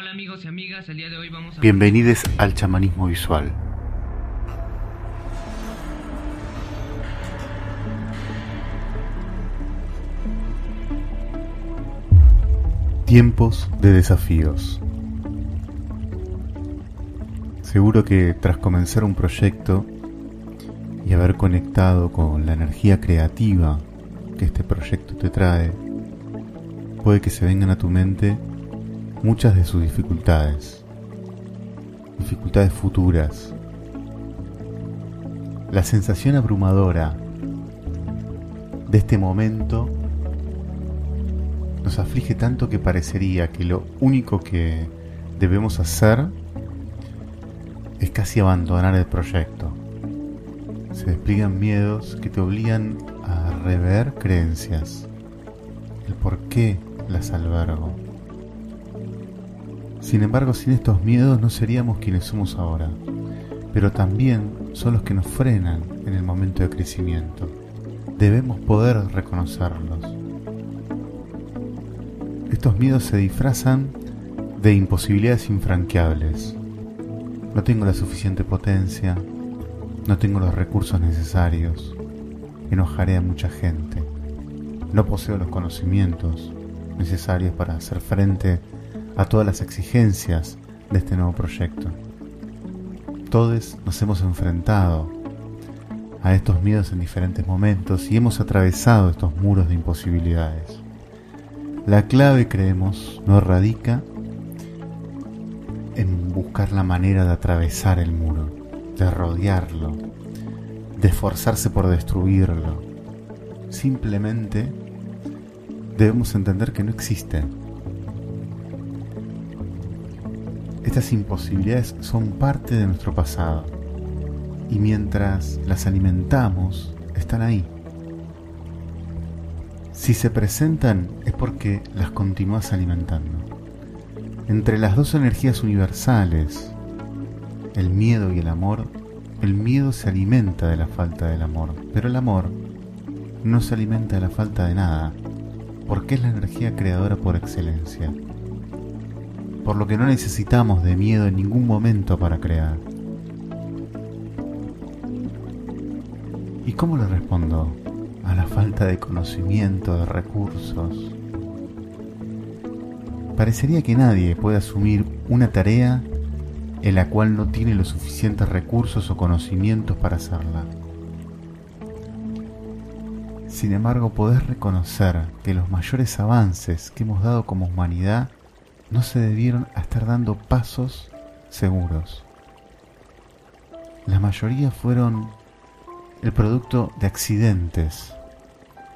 Hola amigos y amigas, el día de hoy vamos a... Bienvenidos al chamanismo visual. Tiempos de desafíos. Seguro que tras comenzar un proyecto y haber conectado con la energía creativa que este proyecto te trae, puede que se vengan a tu mente muchas de sus dificultades, dificultades futuras. La sensación abrumadora de este momento nos aflige tanto que parecería que lo único que debemos hacer es casi abandonar el proyecto. Se despliegan miedos que te obligan a rever creencias, el por qué las albergo. Sin embargo, sin estos miedos no seríamos quienes somos ahora, pero también son los que nos frenan en el momento de crecimiento. Debemos poder reconocerlos. Estos miedos se disfrazan de imposibilidades infranqueables. No tengo la suficiente potencia, no tengo los recursos necesarios, enojaré a mucha gente, no poseo los conocimientos necesarios para hacer frente a todas las exigencias de este nuevo proyecto. Todos nos hemos enfrentado a estos miedos en diferentes momentos y hemos atravesado estos muros de imposibilidades. La clave, creemos, no radica en buscar la manera de atravesar el muro, de rodearlo, de esforzarse por destruirlo. Simplemente debemos entender que no existe. Estas imposibilidades son parte de nuestro pasado y mientras las alimentamos, están ahí. Si se presentan es porque las continúas alimentando. Entre las dos energías universales, el miedo y el amor, el miedo se alimenta de la falta del amor, pero el amor no se alimenta de la falta de nada, porque es la energía creadora por excelencia. Por lo que no necesitamos de miedo en ningún momento para crear. ¿Y cómo le respondo a la falta de conocimiento, de recursos? Parecería que nadie puede asumir una tarea en la cual no tiene los suficientes recursos o conocimientos para hacerla. Sin embargo, podés reconocer que los mayores avances que hemos dado como humanidad no se debieron a estar dando pasos seguros. La mayoría fueron el producto de accidentes,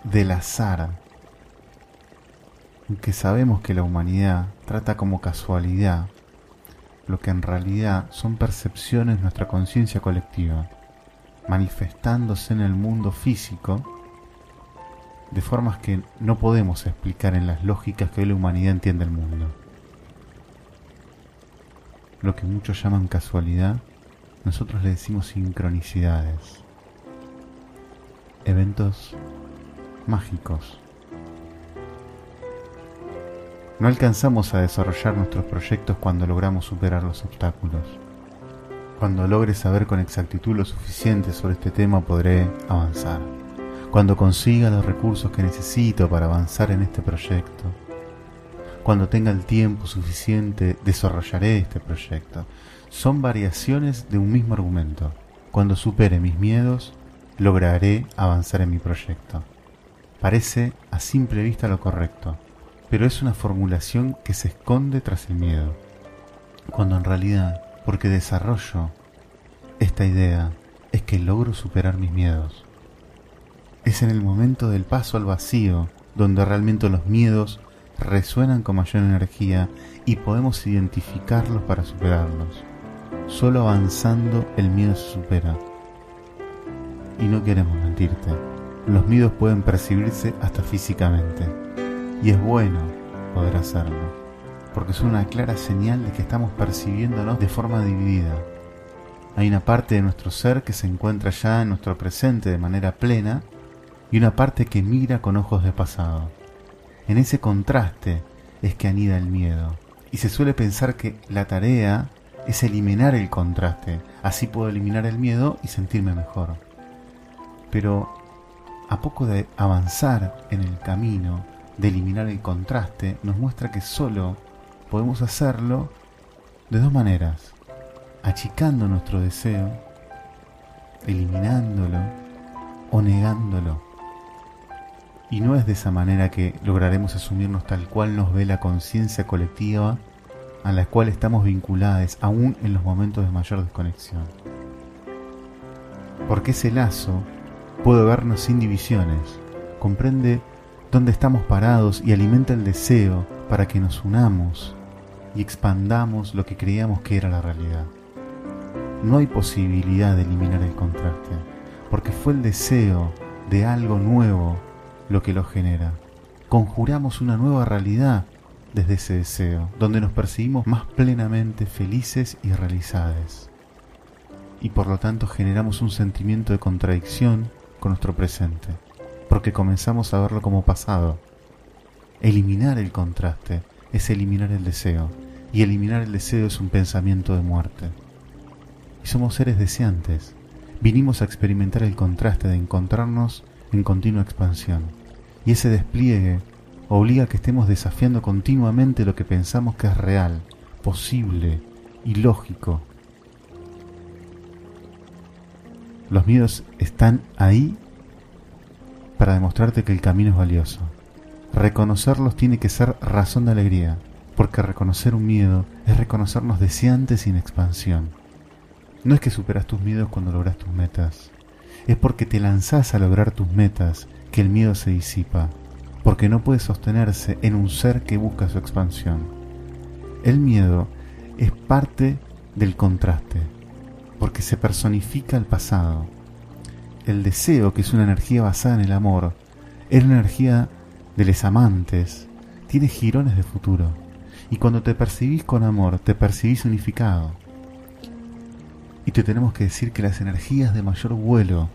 del azar, aunque sabemos que la humanidad trata como casualidad lo que en realidad son percepciones de nuestra conciencia colectiva, manifestándose en el mundo físico de formas que no podemos explicar en las lógicas que hoy la humanidad entiende el mundo. Lo que muchos llaman casualidad, nosotros le decimos sincronicidades, eventos mágicos. No alcanzamos a desarrollar nuestros proyectos cuando logramos superar los obstáculos. Cuando logre saber con exactitud lo suficiente sobre este tema podré avanzar cuando consiga los recursos que necesito para avanzar en este proyecto, cuando tenga el tiempo suficiente, desarrollaré este proyecto. Son variaciones de un mismo argumento. Cuando supere mis miedos, lograré avanzar en mi proyecto. Parece a simple vista lo correcto, pero es una formulación que se esconde tras el miedo. Cuando en realidad, porque desarrollo esta idea, es que logro superar mis miedos. Es en el momento del paso al vacío donde realmente los miedos resuenan con mayor energía y podemos identificarlos para superarlos. Solo avanzando el miedo se supera. Y no queremos mentirte, los miedos pueden percibirse hasta físicamente. Y es bueno poder hacerlo, porque son una clara señal de que estamos percibiéndonos de forma dividida. Hay una parte de nuestro ser que se encuentra ya en nuestro presente de manera plena y una parte que mira con ojos de pasado. En ese contraste es que anida el miedo Y se suele pensar que la tarea es eliminar el contraste. Así puedo eliminar el miedo y sentirme mejor. Pero a poco de avanzar en el camino de eliminar el contraste, nos muestra que solo podemos hacerlo de dos maneras. Achicando nuestro deseo, eliminándolo o negándolo. Y no es de esa manera que lograremos asumirnos tal cual nos ve la conciencia colectiva a la cual estamos vinculados aún en los momentos de mayor desconexión. Porque ese lazo puede vernos sin divisiones, comprende dónde estamos parados y alimenta el deseo para que nos unamos y expandamos lo que creíamos que era la realidad. No hay posibilidad de eliminar el contraste, porque fue el deseo de algo nuevo lo que lo genera. Conjuramos una nueva realidad desde ese deseo, donde nos percibimos más plenamente felices y realizados. Y por lo tanto generamos un sentimiento de contradicción con nuestro presente, porque comenzamos a verlo como pasado. Eliminar el contraste es eliminar el deseo, y eliminar el deseo es un pensamiento de muerte. Y somos seres deseantes, vinimos a experimentar el contraste de encontrarnos en continua expansión, y ese despliegue obliga a que estemos desafiando continuamente lo que pensamos que es real, posible y lógico. Los miedos están ahí para demostrarte que el camino es valioso. Reconocerlos tiene que ser razón de alegría, porque reconocer un miedo es reconocernos deseantes en expansión. No es que superas tus miedos cuando logras tus metas, es porque te lanzás a lograr tus metas que el miedo se disipa porque no puede sostenerse en un ser que busca su expansión. El miedo es parte del contraste, porque se personifica el pasado. El deseo, que es una energía basada en el amor, es la energía de los amantes, tiene girones de futuro. Y cuando te percibís con amor, te percibís unificado. Y te tenemos que decir que las energías de mayor vuelo,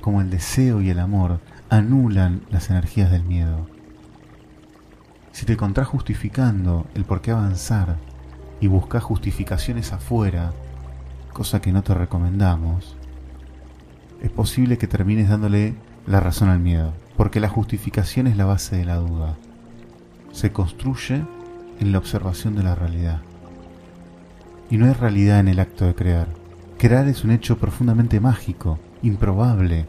como el deseo y el amor, anulan las energías del miedo. Si te encontrás justificando el por qué avanzar y buscas justificaciones afuera, cosa que no te recomendamos, es posible que termines dándole la razón al miedo, porque la justificación es la base de la duda. Se construye en la observación de la realidad. Y no hay realidad en el acto de crear. Crear es un hecho profundamente mágico, improbable,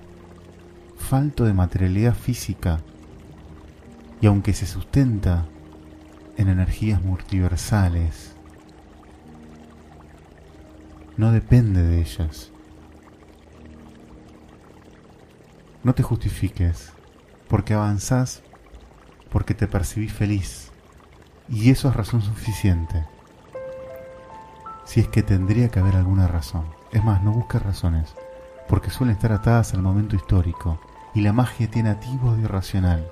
falto de materialidad física, y aunque se sustenta en energías multiversales, no depende de ellas. No te justifiques, porque avanzás, porque te percibís feliz, y eso es razón suficiente. Si es que tendría que haber alguna razón. Es más, no busques razones, porque suelen estar atadas al momento histórico y la magia tiene atisbos de irracional.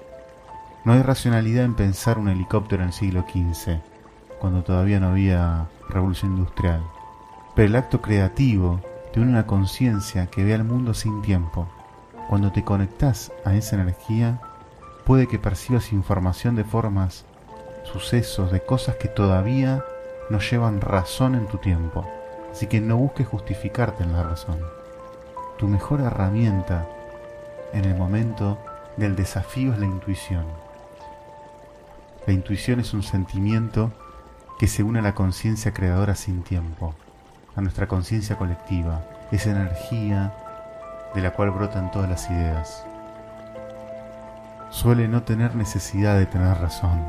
No hay racionalidad en pensar un helicóptero en el siglo XV, cuando todavía no había revolución industrial. Pero el acto creativo tiene una conciencia que ve al mundo sin tiempo. Cuando te conectas a esa energía, puede que percibas información de formas, sucesos, de cosas que todavía no llevan razón en tu tiempo. Así que no busques justificarte en la razón. Tu mejor herramienta en el momento del desafío es la intuición. La intuición es un sentimiento que se une a la conciencia creadora sin tiempo, a nuestra conciencia colectiva, esa energía de la cual brotan todas las ideas. Suele no tener necesidad de tener razón.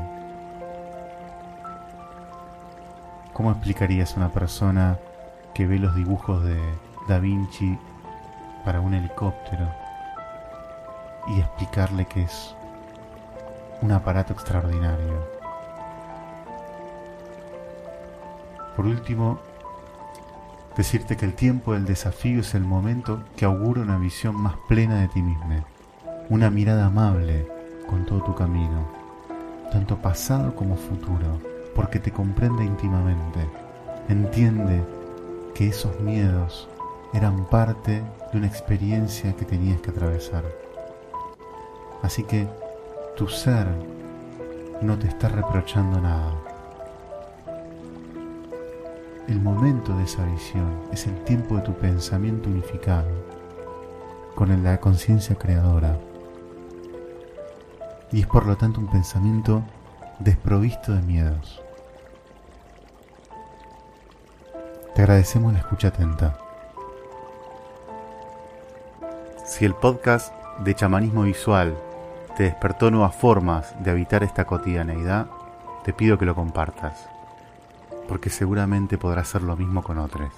¿Cómo explicarías a una persona que ve los dibujos de Da Vinci para un helicóptero y explicarle que es un aparato extraordinario. Por último, decirte que el tiempo del desafío es el momento que augura una visión más plena de ti mismo, una mirada amable con todo tu camino, tanto pasado como futuro, porque te comprende íntimamente, entiende que esos miedos eran parte de una experiencia que tenías que atravesar. Así que tu ser no te está reprochando nada. el momento de esa visión, es el tiempo de tu pensamiento unificado con la conciencia creadora. Y es por lo tanto un pensamiento desprovisto de miedos. Te agradecemos la escucha atenta. Si el podcast de chamanismo visual te despertó nuevas formas de habitar esta cotidianeidad, te pido que lo compartas, porque seguramente podrás hacer lo mismo con otros.